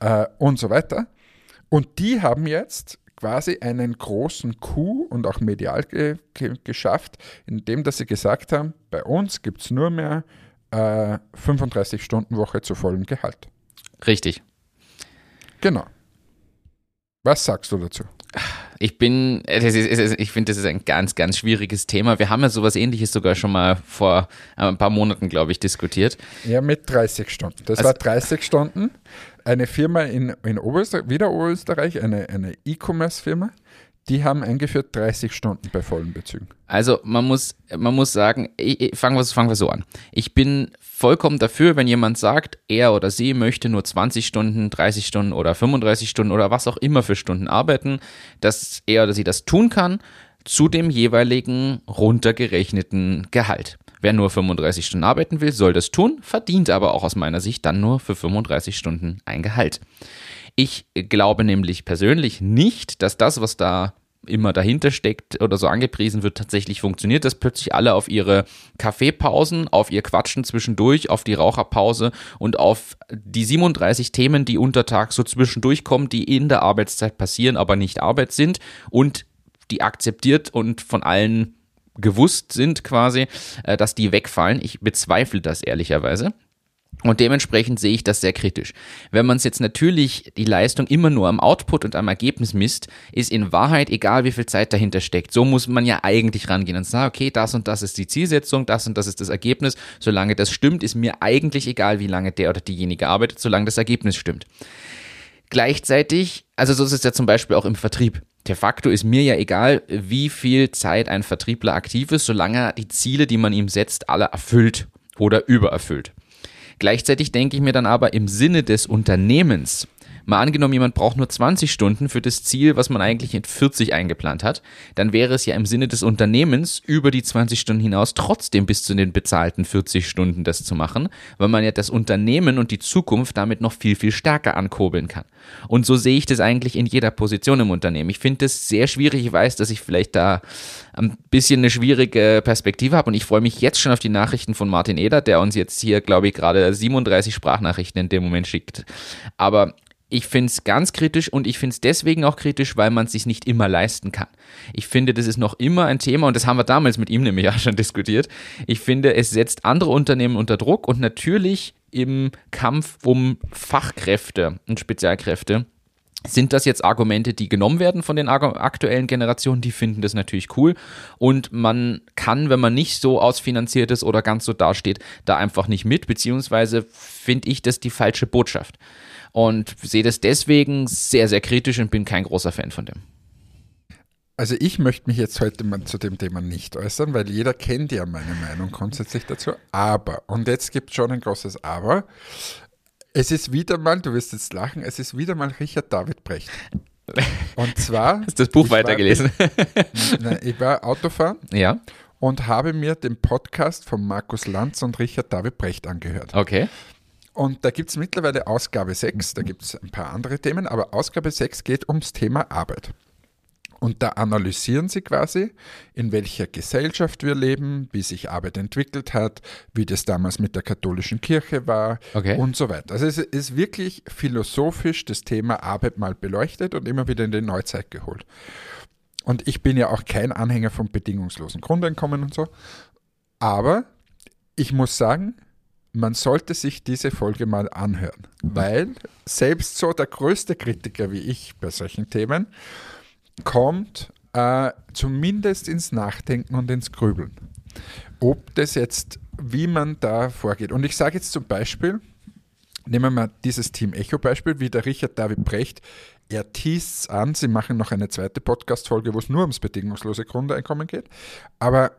äh, und so weiter. Und die haben jetzt quasi einen großen Coup und auch medial ge ge geschafft, indem dass sie gesagt haben, bei uns gibt es nur mehr äh, 35 Stunden Woche zu vollem Gehalt. Richtig. Genau. Was sagst du dazu? Ich bin, ich finde, das ist ein ganz, ganz schwieriges Thema. Wir haben ja sowas ähnliches sogar schon mal vor äh, ein paar Monaten, glaube ich, diskutiert. Ja, mit 30 Stunden. Das also, war 30 Stunden eine Firma in, in Oberösterreich, wieder Oberösterreich, eine, E-Commerce-Firma, die haben eingeführt 30 Stunden bei vollen Bezügen. Also man muss, man muss sagen, fangen wir, fangen wir so an. Ich bin vollkommen dafür, wenn jemand sagt, er oder sie möchte nur 20 Stunden, 30 Stunden oder 35 Stunden oder was auch immer für Stunden arbeiten, dass er oder sie das tun kann zu dem jeweiligen runtergerechneten Gehalt. Wer nur 35 Stunden arbeiten will, soll das tun, verdient aber auch aus meiner Sicht dann nur für 35 Stunden ein Gehalt. Ich glaube nämlich persönlich nicht, dass das, was da immer dahinter steckt oder so angepriesen wird, tatsächlich funktioniert, dass plötzlich alle auf ihre Kaffeepausen, auf ihr Quatschen zwischendurch, auf die Raucherpause und auf die 37 Themen, die untertags so zwischendurch kommen, die in der Arbeitszeit passieren, aber nicht Arbeit sind und die akzeptiert und von allen gewusst sind quasi, äh, dass die wegfallen. Ich bezweifle das ehrlicherweise. Und dementsprechend sehe ich das sehr kritisch. Wenn man es jetzt natürlich die Leistung immer nur am Output und am Ergebnis misst, ist in Wahrheit egal, wie viel Zeit dahinter steckt. So muss man ja eigentlich rangehen und sagen, okay, das und das ist die Zielsetzung, das und das ist das Ergebnis. Solange das stimmt, ist mir eigentlich egal, wie lange der oder diejenige arbeitet, solange das Ergebnis stimmt. Gleichzeitig, also so ist es ja zum Beispiel auch im Vertrieb. De facto ist mir ja egal, wie viel Zeit ein Vertriebler aktiv ist, solange er die Ziele, die man ihm setzt, alle erfüllt oder übererfüllt. Gleichzeitig denke ich mir dann aber im Sinne des Unternehmens Mal angenommen, jemand braucht nur 20 Stunden für das Ziel, was man eigentlich in 40 eingeplant hat, dann wäre es ja im Sinne des Unternehmens über die 20 Stunden hinaus trotzdem bis zu den bezahlten 40 Stunden das zu machen, weil man ja das Unternehmen und die Zukunft damit noch viel, viel stärker ankurbeln kann. Und so sehe ich das eigentlich in jeder Position im Unternehmen. Ich finde das sehr schwierig. Ich weiß, dass ich vielleicht da ein bisschen eine schwierige Perspektive habe und ich freue mich jetzt schon auf die Nachrichten von Martin Eder, der uns jetzt hier, glaube ich, gerade 37 Sprachnachrichten in dem Moment schickt. Aber ich finde es ganz kritisch und ich finde es deswegen auch kritisch, weil man es sich nicht immer leisten kann. Ich finde, das ist noch immer ein Thema und das haben wir damals mit ihm nämlich (laughs) auch schon diskutiert. Ich finde, es setzt andere Unternehmen unter Druck und natürlich im Kampf um Fachkräfte und Spezialkräfte sind das jetzt Argumente, die genommen werden von den aktuellen Generationen? Die finden das natürlich cool. Und man kann, wenn man nicht so ausfinanziert ist oder ganz so dasteht, da einfach nicht mit, beziehungsweise finde ich das die falsche Botschaft und sehe das deswegen sehr, sehr kritisch und bin kein großer Fan von dem. Also ich möchte mich jetzt heute mal zu dem Thema nicht äußern, weil jeder kennt ja meine Meinung grundsätzlich dazu. Aber, und jetzt gibt es schon ein großes Aber, es ist wieder mal, du wirst jetzt lachen, es ist wieder mal Richard David Brecht. Und zwar. (laughs) Hast du das Buch weitergelesen? (laughs) nein, ich war Autofahren. Ja. Und habe mir den Podcast von Markus Lanz und Richard David Brecht angehört. Okay. Und da gibt es mittlerweile Ausgabe 6, da gibt es ein paar andere Themen, aber Ausgabe 6 geht ums Thema Arbeit. Und da analysieren sie quasi, in welcher Gesellschaft wir leben, wie sich Arbeit entwickelt hat, wie das damals mit der katholischen Kirche war okay. und so weiter. Also es ist wirklich philosophisch das Thema Arbeit mal beleuchtet und immer wieder in die Neuzeit geholt. Und ich bin ja auch kein Anhänger von bedingungslosen Grundeinkommen und so. Aber ich muss sagen, man sollte sich diese Folge mal anhören, weil selbst so der größte Kritiker wie ich bei solchen Themen kommt äh, zumindest ins Nachdenken und ins Grübeln. ob das jetzt, wie man da vorgeht. Und ich sage jetzt zum Beispiel, nehmen wir mal dieses Team Echo-Beispiel, wie der Richard David Brecht, er teast an, sie machen noch eine zweite Podcast-Folge, wo es nur ums bedingungslose Grundeinkommen geht, aber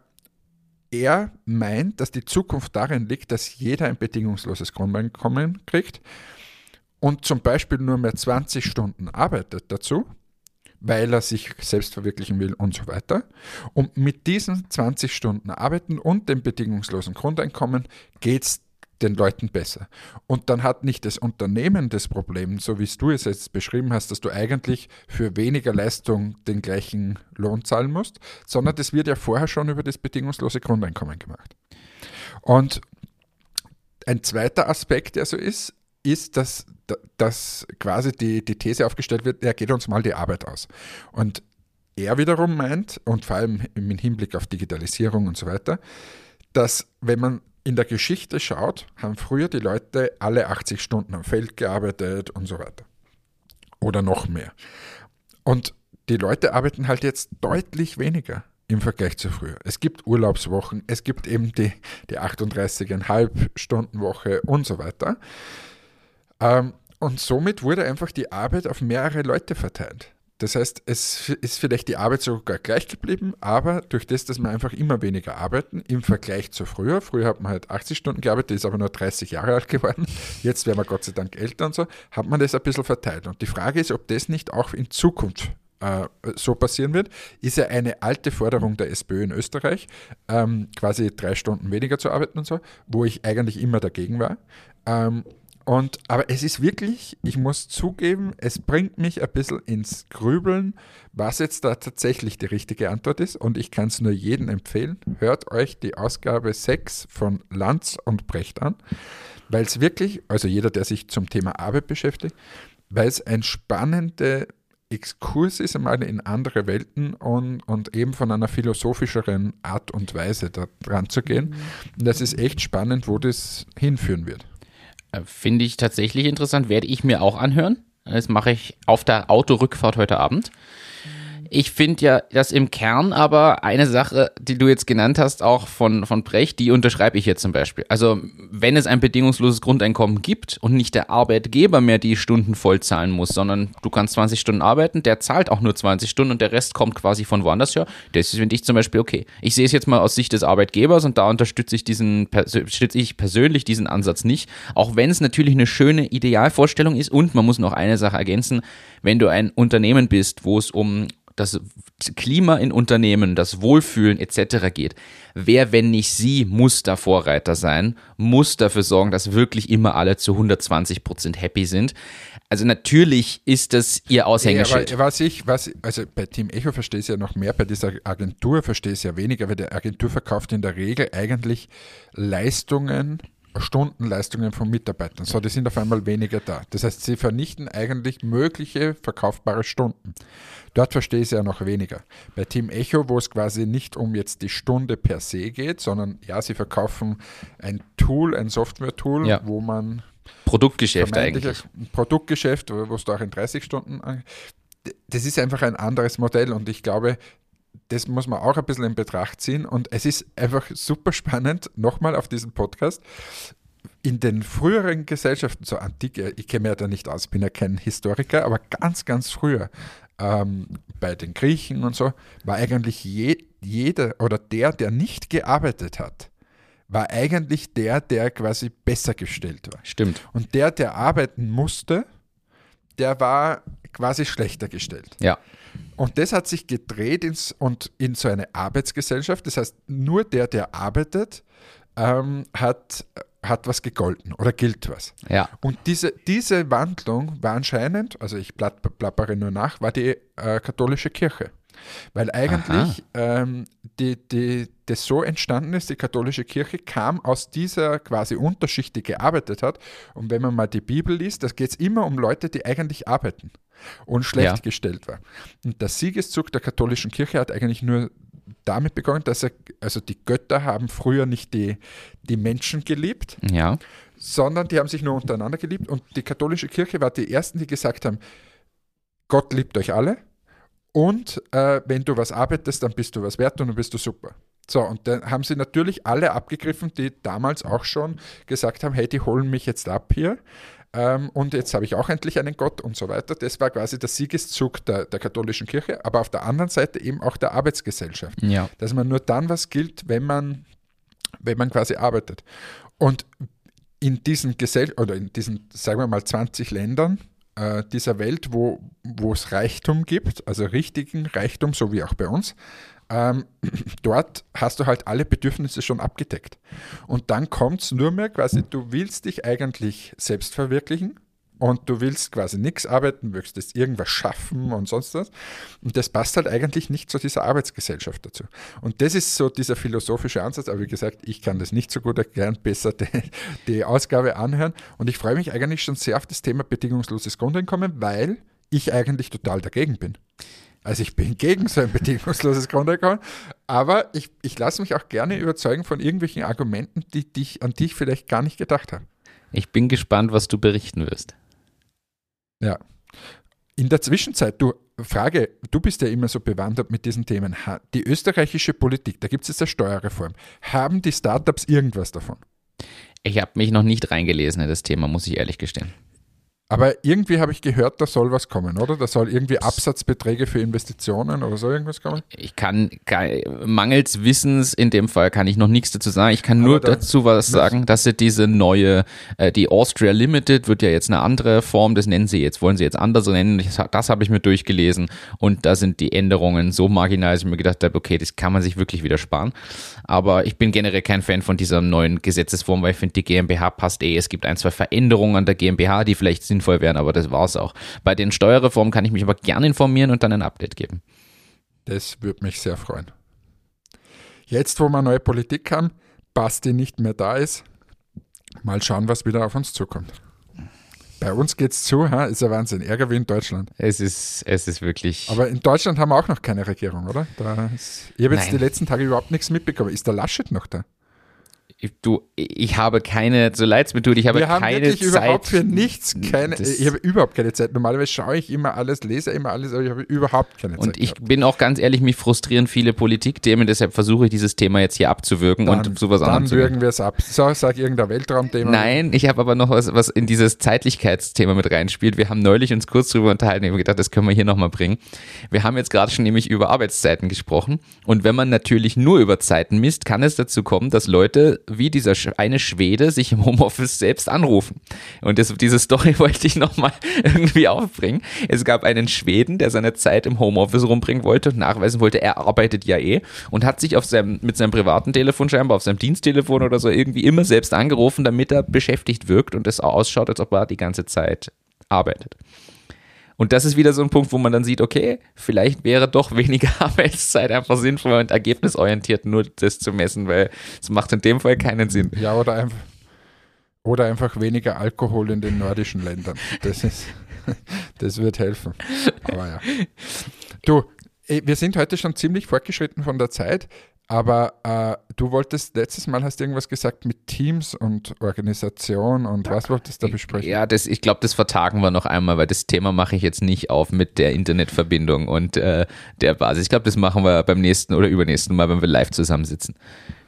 er meint, dass die Zukunft darin liegt, dass jeder ein bedingungsloses Grundeinkommen kriegt und zum Beispiel nur mehr 20 Stunden arbeitet dazu, weil er sich selbst verwirklichen will und so weiter. Und mit diesen 20 Stunden Arbeiten und dem bedingungslosen Grundeinkommen geht es den Leuten besser. Und dann hat nicht das Unternehmen das Problem, so wie du es jetzt beschrieben hast, dass du eigentlich für weniger Leistung den gleichen Lohn zahlen musst, sondern das wird ja vorher schon über das bedingungslose Grundeinkommen gemacht. Und ein zweiter Aspekt, der so ist, ist, dass, dass quasi die, die These aufgestellt wird, er geht uns mal die Arbeit aus. Und er wiederum meint, und vor allem im Hinblick auf Digitalisierung und so weiter, dass wenn man in der Geschichte schaut, haben früher die Leute alle 80 Stunden am Feld gearbeitet und so weiter. Oder noch mehr. Und die Leute arbeiten halt jetzt deutlich weniger im Vergleich zu früher. Es gibt Urlaubswochen, es gibt eben die, die 38,5 Stunden Woche und so weiter. Ähm, und somit wurde einfach die Arbeit auf mehrere Leute verteilt. Das heißt, es ist vielleicht die Arbeit sogar gleich geblieben, aber durch das, dass wir einfach immer weniger arbeiten im Vergleich zu früher, früher hat man halt 80 Stunden gearbeitet, ist aber nur 30 Jahre alt geworden, (laughs) jetzt werden wir Gott sei Dank älter und so, hat man das ein bisschen verteilt. Und die Frage ist, ob das nicht auch in Zukunft äh, so passieren wird, ist ja eine alte Forderung der SPÖ in Österreich, ähm, quasi drei Stunden weniger zu arbeiten und so, wo ich eigentlich immer dagegen war. Ähm, und, aber es ist wirklich, ich muss zugeben, es bringt mich ein bisschen ins Grübeln, was jetzt da tatsächlich die richtige Antwort ist. Und ich kann es nur jedem empfehlen. Hört euch die Ausgabe 6 von Lanz und Brecht an, weil es wirklich, also jeder, der sich zum Thema Arbeit beschäftigt, weil es ein spannender Exkurs ist einmal in andere Welten und, und eben von einer philosophischeren Art und Weise da dran zu gehen. Und das ist echt spannend, wo das hinführen wird. Äh, finde ich tatsächlich interessant, werde ich mir auch anhören. Das mache ich auf der Autorückfahrt heute Abend. Ich finde ja, dass im Kern aber eine Sache, die du jetzt genannt hast, auch von, von Brecht, die unterschreibe ich jetzt zum Beispiel. Also, wenn es ein bedingungsloses Grundeinkommen gibt und nicht der Arbeitgeber mehr die Stunden voll zahlen muss, sondern du kannst 20 Stunden arbeiten, der zahlt auch nur 20 Stunden und der Rest kommt quasi von woanders her, das finde ich zum Beispiel okay. Ich sehe es jetzt mal aus Sicht des Arbeitgebers und da unterstütze ich diesen, unterstütze ich persönlich diesen Ansatz nicht, auch wenn es natürlich eine schöne Idealvorstellung ist und man muss noch eine Sache ergänzen, wenn du ein Unternehmen bist, wo es um das Klima in Unternehmen, das Wohlfühlen etc. geht. Wer, wenn nicht Sie, muss da Vorreiter sein, muss dafür sorgen, dass wirklich immer alle zu 120 Prozent happy sind. Also natürlich ist das Ihr Aushängeschild. Ja, was ich, was, also bei Team Echo verstehe ich es ja noch mehr, bei dieser Agentur verstehe ich es ja weniger, weil die Agentur verkauft in der Regel eigentlich Leistungen, Stundenleistungen von Mitarbeitern. So, die sind auf einmal weniger da. Das heißt, sie vernichten eigentlich mögliche verkaufbare Stunden. Dort verstehe ich es ja noch weniger. Bei Team Echo, wo es quasi nicht um jetzt die Stunde per se geht, sondern ja, sie verkaufen ein Tool, ein Software-Tool, ja. wo man Produktgeschäft eigentlich. Produktgeschäft, wo es da auch in 30 Stunden das ist einfach ein anderes Modell und ich glaube, das muss man auch ein bisschen in Betracht ziehen. Und es ist einfach super spannend, nochmal auf diesem Podcast. In den früheren Gesellschaften, so antike, ich kenne mich ja da nicht aus, bin ja kein Historiker, aber ganz, ganz früher, ähm, bei den Griechen und so, war eigentlich je, jeder oder der, der nicht gearbeitet hat, war eigentlich der, der quasi besser gestellt war. Stimmt. Und der, der arbeiten musste, der war quasi schlechter gestellt. Ja. Und das hat sich gedreht ins, und in so eine Arbeitsgesellschaft. Das heißt, nur der, der arbeitet, ähm, hat, hat was gegolten oder gilt was. Ja. Und diese, diese Wandlung war anscheinend, also ich plappere nur nach, war die äh, katholische Kirche. Weil eigentlich ähm, die, die, das so entstanden ist, die katholische Kirche kam aus dieser quasi Unterschicht, die gearbeitet hat. Und wenn man mal die Bibel liest, da geht es immer um Leute, die eigentlich arbeiten und schlecht ja. gestellt waren. Und der Siegeszug der katholischen Kirche hat eigentlich nur damit begonnen, dass er, also die Götter haben früher nicht die, die Menschen geliebt, ja. sondern die haben sich nur untereinander geliebt. Und die katholische Kirche war die ersten, die gesagt haben, Gott liebt euch alle und äh, wenn du was arbeitest, dann bist du was wert und dann bist du super. So, und dann haben sie natürlich alle abgegriffen, die damals auch schon gesagt haben, hey, die holen mich jetzt ab hier. Ähm, und jetzt habe ich auch endlich einen Gott und so weiter. Das war quasi der Siegeszug der, der katholischen Kirche, aber auf der anderen Seite eben auch der Arbeitsgesellschaft. Ja. Dass man nur dann was gilt, wenn man, wenn man quasi arbeitet. Und in diesen Gesell oder in diesen, sagen wir mal, 20 Ländern äh, dieser Welt, wo, es Reichtum gibt, also richtigen Reichtum, so wie auch bei uns, ähm, (clears throat) dort hast du halt alle Bedürfnisse schon abgedeckt. Und dann kommt es nur mehr quasi, du willst dich eigentlich selbst verwirklichen und du willst quasi nichts arbeiten, möchtest jetzt irgendwas schaffen und sonst was. Und das passt halt eigentlich nicht zu dieser Arbeitsgesellschaft dazu. Und das ist so dieser philosophische Ansatz, aber wie gesagt, ich kann das nicht so gut erklären, besser die, die Ausgabe anhören. Und ich freue mich eigentlich schon sehr auf das Thema bedingungsloses Grundeinkommen, weil ich eigentlich total dagegen bin. Also ich bin gegen so ein bedingungsloses Grundeinkommen, aber ich, ich lasse mich auch gerne überzeugen von irgendwelchen Argumenten, die, die ich, an die ich vielleicht gar nicht gedacht habe. Ich bin gespannt, was du berichten wirst. Ja. In der Zwischenzeit, du, Frage, du bist ja immer so bewandert mit diesen Themen. Die österreichische Politik, da gibt es jetzt eine Steuerreform. Haben die Startups irgendwas davon? Ich habe mich noch nicht reingelesen in das Thema, muss ich ehrlich gestehen. Aber irgendwie habe ich gehört, da soll was kommen, oder? Da soll irgendwie Absatzbeträge für Investitionen oder so irgendwas kommen? Ich kann, mangels Wissens in dem Fall kann ich noch nichts dazu sagen. Ich kann nur da, dazu was sagen, dass sie diese neue, äh, die Austria Limited wird ja jetzt eine andere Form, das nennen sie jetzt, wollen sie jetzt anders nennen. Das, das habe ich mir durchgelesen und da sind die Änderungen so marginal, dass ich mir gedacht habe, okay, das kann man sich wirklich wieder sparen. Aber ich bin generell kein Fan von dieser neuen Gesetzesform, weil ich finde, die GmbH passt eh. Es gibt ein, zwei Veränderungen an der GmbH, die vielleicht sinnvoll wären, aber das war es auch. Bei den Steuerreformen kann ich mich aber gerne informieren und dann ein Update geben. Das würde mich sehr freuen. Jetzt, wo wir neue Politik haben, Basti nicht mehr da ist, mal schauen, was wieder auf uns zukommt. Bei uns geht's zu, ha? ist ja Wahnsinn. Ärger wie in Deutschland. Es ist, es ist wirklich. Aber in Deutschland haben wir auch noch keine Regierung, oder? Ist, ich habe jetzt die letzten Tage überhaupt nichts mitbekommen. Ist der Laschet noch da? Du, ich habe keine, so leid es mir tut, ich habe Wir keine haben wirklich Zeit. überhaupt für nichts keine, ich habe überhaupt keine Zeit. Normalerweise schaue ich immer alles, lese immer alles, aber ich habe überhaupt keine Zeit. Und ich gehabt. bin auch ganz ehrlich, mich frustrieren viele Politikthemen, deshalb versuche ich dieses Thema jetzt hier abzuwirken dann, und sowas anderes. Dann würgen wir es ab. So, sag irgendein Weltraumthema. Nein, ich habe aber noch was, was in dieses Zeitlichkeitsthema mit reinspielt. Wir haben neulich uns kurz drüber unterhalten, ich habe gedacht, das können wir hier nochmal bringen. Wir haben jetzt gerade schon nämlich über Arbeitszeiten gesprochen und wenn man natürlich nur über Zeiten misst, kann es dazu kommen, dass Leute wie dieser eine Schwede sich im Homeoffice selbst anrufen. Und das, diese Story (laughs) wollte ich nochmal irgendwie aufbringen. Es gab einen Schweden, der seine Zeit im Homeoffice rumbringen wollte und nachweisen wollte, er arbeitet ja eh und hat sich auf seinem, mit seinem privaten Telefon scheinbar, auf seinem Diensttelefon oder so irgendwie immer selbst angerufen, damit er beschäftigt wirkt und es ausschaut, als ob er die ganze Zeit arbeitet. Und das ist wieder so ein Punkt, wo man dann sieht, okay, vielleicht wäre doch weniger (laughs) Arbeitszeit einfach sinnvoll und ergebnisorientiert nur das zu messen, weil es macht in dem Fall keinen Sinn. Ja, oder einfach, oder einfach weniger Alkohol in den nordischen Ländern. Das ist, (laughs) das wird helfen. Aber ja. Du, eh, wir sind heute schon ziemlich fortgeschritten von der Zeit. Aber äh, du wolltest, letztes Mal hast du irgendwas gesagt mit Teams und Organisation und was wolltest du da besprechen? Ja, das, ich glaube, das vertagen wir noch einmal, weil das Thema mache ich jetzt nicht auf mit der Internetverbindung und äh, der Basis. Ich glaube, das machen wir beim nächsten oder übernächsten Mal, wenn wir live zusammensitzen.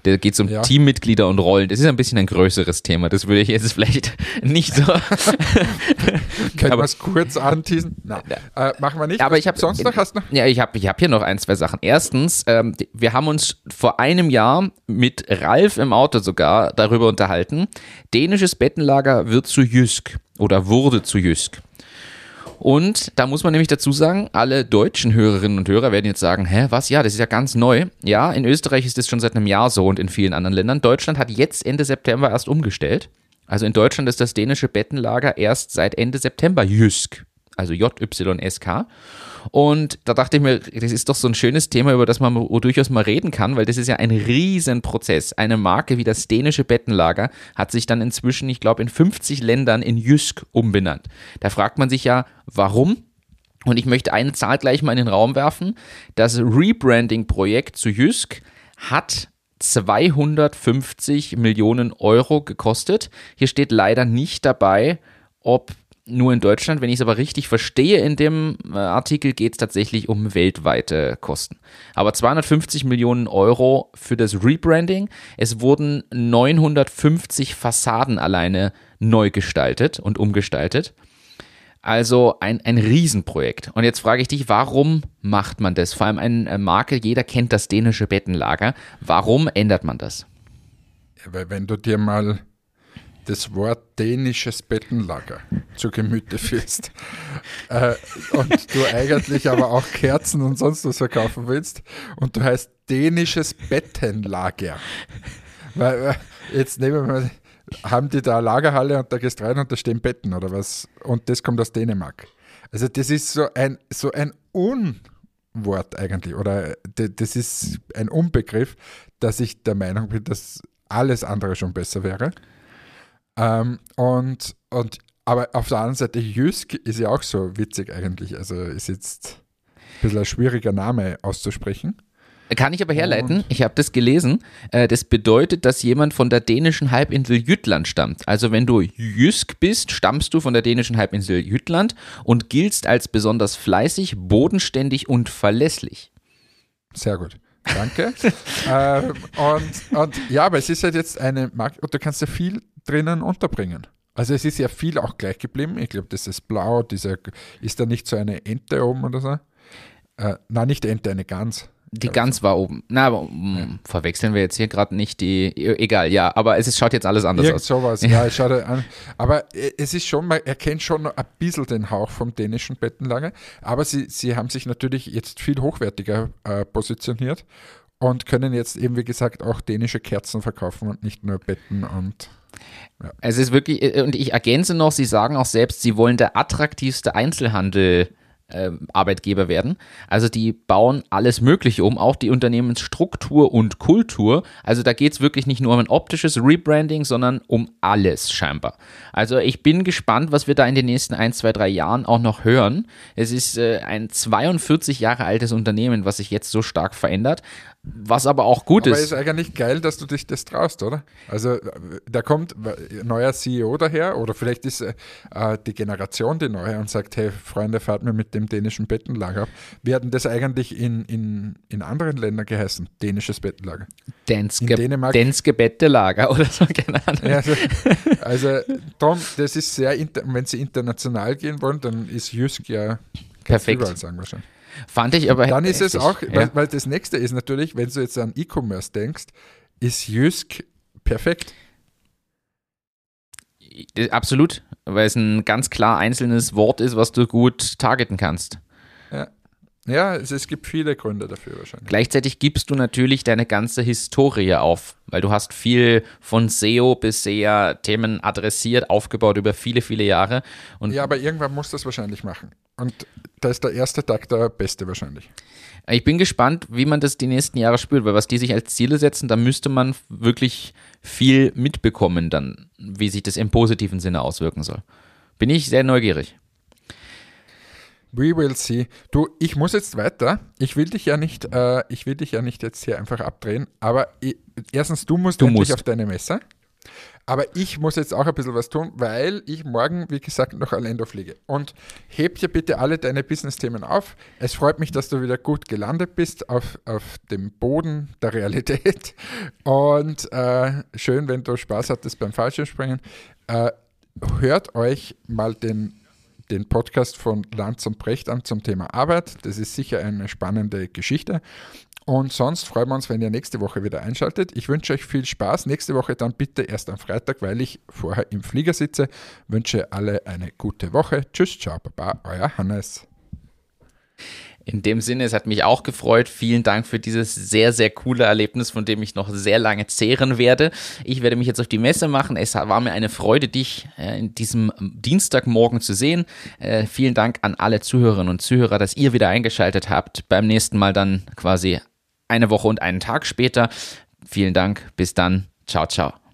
Da geht es um ja. Teammitglieder und Rollen. Das ist ein bisschen ein größeres Thema. Das würde ich jetzt vielleicht (laughs) nicht so. (laughs) Können wir es kurz anteasen? Nein, äh, machen wir nicht. Aber ich habe sonst noch hast noch. Ja, ich habe ich hab hier noch ein, zwei Sachen. Erstens, ähm, wir haben uns vor einem Jahr mit Ralf im Auto sogar darüber unterhalten. Dänisches Bettenlager wird zu Jysk oder wurde zu Jysk. Und da muss man nämlich dazu sagen, alle deutschen Hörerinnen und Hörer werden jetzt sagen, hä, was? Ja, das ist ja ganz neu. Ja, in Österreich ist das schon seit einem Jahr so und in vielen anderen Ländern. Deutschland hat jetzt Ende September erst umgestellt. Also in Deutschland ist das dänische Bettenlager erst seit Ende September Jysk, also J-Y-S-K. Und da dachte ich mir, das ist doch so ein schönes Thema, über das man durchaus mal reden kann, weil das ist ja ein Riesenprozess. Eine Marke wie das dänische Bettenlager hat sich dann inzwischen, ich glaube, in 50 Ländern in Jysk umbenannt. Da fragt man sich ja, warum? Und ich möchte eine Zahl gleich mal in den Raum werfen. Das Rebranding-Projekt zu Jysk hat 250 Millionen Euro gekostet. Hier steht leider nicht dabei, ob nur in Deutschland. Wenn ich es aber richtig verstehe, in dem äh, Artikel geht es tatsächlich um weltweite Kosten. Aber 250 Millionen Euro für das Rebranding. Es wurden 950 Fassaden alleine neu gestaltet und umgestaltet. Also ein, ein Riesenprojekt. Und jetzt frage ich dich, warum macht man das? Vor allem eine Marke, jeder kennt das dänische Bettenlager. Warum ändert man das? Wenn du dir mal das Wort dänisches Bettenlager zu Gemüte führst (laughs) äh, und du eigentlich aber auch Kerzen und sonst was verkaufen willst und du heißt dänisches Bettenlager. Weil, jetzt nehmen wir mal haben die da eine Lagerhalle und da gehst rein und da stehen Betten oder was? Und das kommt aus Dänemark. Also das ist so ein, so ein Unwort eigentlich oder das ist ein Unbegriff, dass ich der Meinung bin, dass alles andere schon besser wäre. Ähm, und, und, aber auf der anderen Seite, Jysk ist ja auch so witzig eigentlich. Also ist jetzt ein bisschen ein schwieriger Name auszusprechen. Kann ich aber herleiten, ich habe das gelesen. Äh, das bedeutet, dass jemand von der dänischen Halbinsel Jütland stammt. Also wenn du Jysk bist, stammst du von der dänischen Halbinsel Jütland und giltst als besonders fleißig, bodenständig und verlässlich. Sehr gut. Danke. (laughs) ähm, und, und ja, aber es ist halt jetzt eine Marke, und du kannst ja viel drinnen unterbringen. Also es ist ja viel auch gleich geblieben. Ich glaube, das ist blau, dieser, ist da nicht so eine Ente oben oder so? Äh, nein, nicht Ente, eine Gans. Die Gans war oben. Na, aber um, ja. verwechseln wir jetzt hier gerade nicht die. E, egal, ja, aber es ist, schaut jetzt alles anders Irgend aus. sowas, (laughs) ja, ja schaut an. Aber es ist schon, man erkennt schon ein bisschen den Hauch vom dänischen Bettenlager. Aber sie, sie haben sich natürlich jetzt viel hochwertiger äh, positioniert und können jetzt eben, wie gesagt, auch dänische Kerzen verkaufen und nicht nur Betten und. Ja. Es ist wirklich, äh, und ich ergänze noch, sie sagen auch selbst, sie wollen der attraktivste Einzelhandel äh, Arbeitgeber werden. Also die bauen alles Mögliche um, auch die Unternehmensstruktur und Kultur. Also da geht es wirklich nicht nur um ein optisches Rebranding, sondern um alles scheinbar. Also ich bin gespannt, was wir da in den nächsten ein, zwei, drei Jahren auch noch hören. Es ist äh, ein 42 Jahre altes Unternehmen, was sich jetzt so stark verändert. Was aber auch gut aber ist. Aber ist eigentlich geil, dass du dich das traust, oder? Also da kommt ein neuer CEO daher oder vielleicht ist äh, die Generation die neue und sagt, hey Freunde, fahrt mir mit dem dänischen Bettenlager ab. Wir hatten das eigentlich in, in, in anderen Ländern geheißen, dänisches Bettenlager. Dänske, in Dänemark, Dänske Bettelager oder so, keine Ahnung. Ja, also, also Tom, das ist sehr, wenn sie international gehen wollen, dann ist Jysk ja perfekt. Überall sagen wahrscheinlich. Fand ich aber. Dann ist es auch, ja. weil, weil, das nächste ist natürlich, wenn du jetzt an E-Commerce denkst, ist Jysk perfekt. Absolut, weil es ein ganz klar einzelnes Wort ist, was du gut targeten kannst. Ja. Ja, es, es, gibt viele Gründe dafür wahrscheinlich. Gleichzeitig gibst du natürlich deine ganze Historie auf, weil du hast viel von SEO bis SEA Themen adressiert, aufgebaut über viele, viele Jahre. Und ja, aber irgendwann musst du das wahrscheinlich machen. Und da ist der erste Tag der beste wahrscheinlich. Ich bin gespannt, wie man das die nächsten Jahre spürt, weil was die sich als Ziele setzen, da müsste man wirklich viel mitbekommen, dann, wie sich das im positiven Sinne auswirken soll. Bin ich sehr neugierig. We will see. Du, ich muss jetzt weiter. Ich will dich ja nicht, äh, ich will dich ja nicht jetzt hier einfach abdrehen. Aber ich, erstens, du musst du endlich musst. auf deine Messe. Aber ich muss jetzt auch ein bisschen was tun, weil ich morgen, wie gesagt, nach Orlando fliege. Und heb dir bitte alle deine Business-Themen auf. Es freut mich, dass du wieder gut gelandet bist auf, auf dem Boden der Realität. (laughs) Und äh, schön, wenn du Spaß hattest beim Fallschirmspringen. Äh, hört euch mal den den Podcast von Lanz und Brecht an zum Thema Arbeit. Das ist sicher eine spannende Geschichte. Und sonst freuen wir uns, wenn ihr nächste Woche wieder einschaltet. Ich wünsche euch viel Spaß. Nächste Woche dann bitte erst am Freitag, weil ich vorher im Flieger sitze. Wünsche alle eine gute Woche. Tschüss, ciao, baba, euer Hannes. In dem Sinne, es hat mich auch gefreut. Vielen Dank für dieses sehr, sehr coole Erlebnis, von dem ich noch sehr lange zehren werde. Ich werde mich jetzt auf die Messe machen. Es war mir eine Freude, dich äh, in diesem Dienstagmorgen zu sehen. Äh, vielen Dank an alle Zuhörerinnen und Zuhörer, dass ihr wieder eingeschaltet habt. Beim nächsten Mal dann quasi eine Woche und einen Tag später. Vielen Dank. Bis dann. Ciao, ciao.